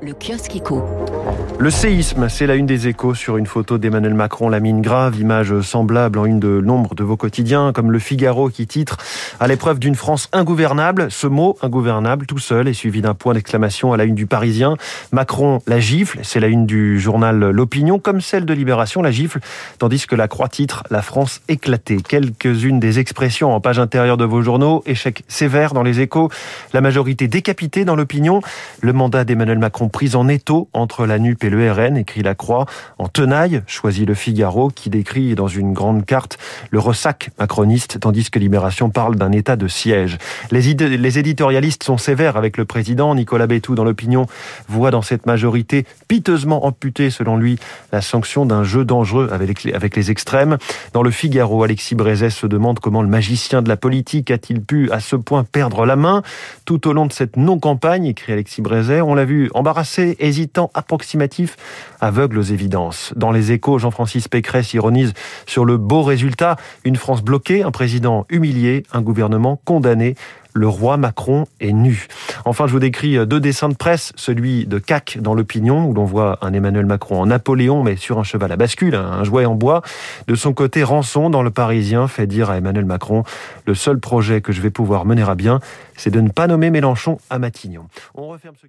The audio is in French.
le kiosque éco. Le séisme, c'est la une des échos sur une photo d'Emmanuel Macron, la mine grave, image semblable en une de nombre de vos quotidiens, comme le Figaro qui titre à l'épreuve d'une France ingouvernable. Ce mot ingouvernable tout seul est suivi d'un point d'exclamation à la une du Parisien. Macron la gifle, c'est la une du journal L'Opinion, comme celle de Libération, la gifle, tandis que la croix titre La France éclatée. Quelques-unes des expressions en page intérieure de vos journaux, échec sévère dans les échos, la majorité décapitée dans l'opinion, le mandat d'Emmanuel Macron prise en étau entre la NUP et le RN, écrit la Croix. En tenaille, choisit le Figaro, qui décrit dans une grande carte le ressac macroniste, tandis que Libération parle d'un état de siège. Les, les éditorialistes sont sévères avec le président. Nicolas Bétou, dans l'opinion, voit dans cette majorité piteusement amputée, selon lui, la sanction d'un jeu dangereux avec les, avec les extrêmes. Dans le Figaro, Alexis Brézet se demande comment le magicien de la politique a-t-il pu à ce point perdre la main tout au long de cette non-campagne, écrit Alexis Brézet. On l'a vu embarrassé hésitant, approximatif, aveugle aux évidences. Dans les échos, Jean-Francis Pécresse ironise sur le beau résultat, une France bloquée, un président humilié, un gouvernement condamné le roi Macron est nu. Enfin, je vous décris deux dessins de presse, celui de Cac dans l'opinion, où l'on voit un Emmanuel Macron en Napoléon, mais sur un cheval à bascule, un jouet en bois. De son côté, Rançon dans le Parisien fait dire à Emmanuel Macron, le seul projet que je vais pouvoir mener à bien, c'est de ne pas nommer Mélenchon à Matignon. On referme ce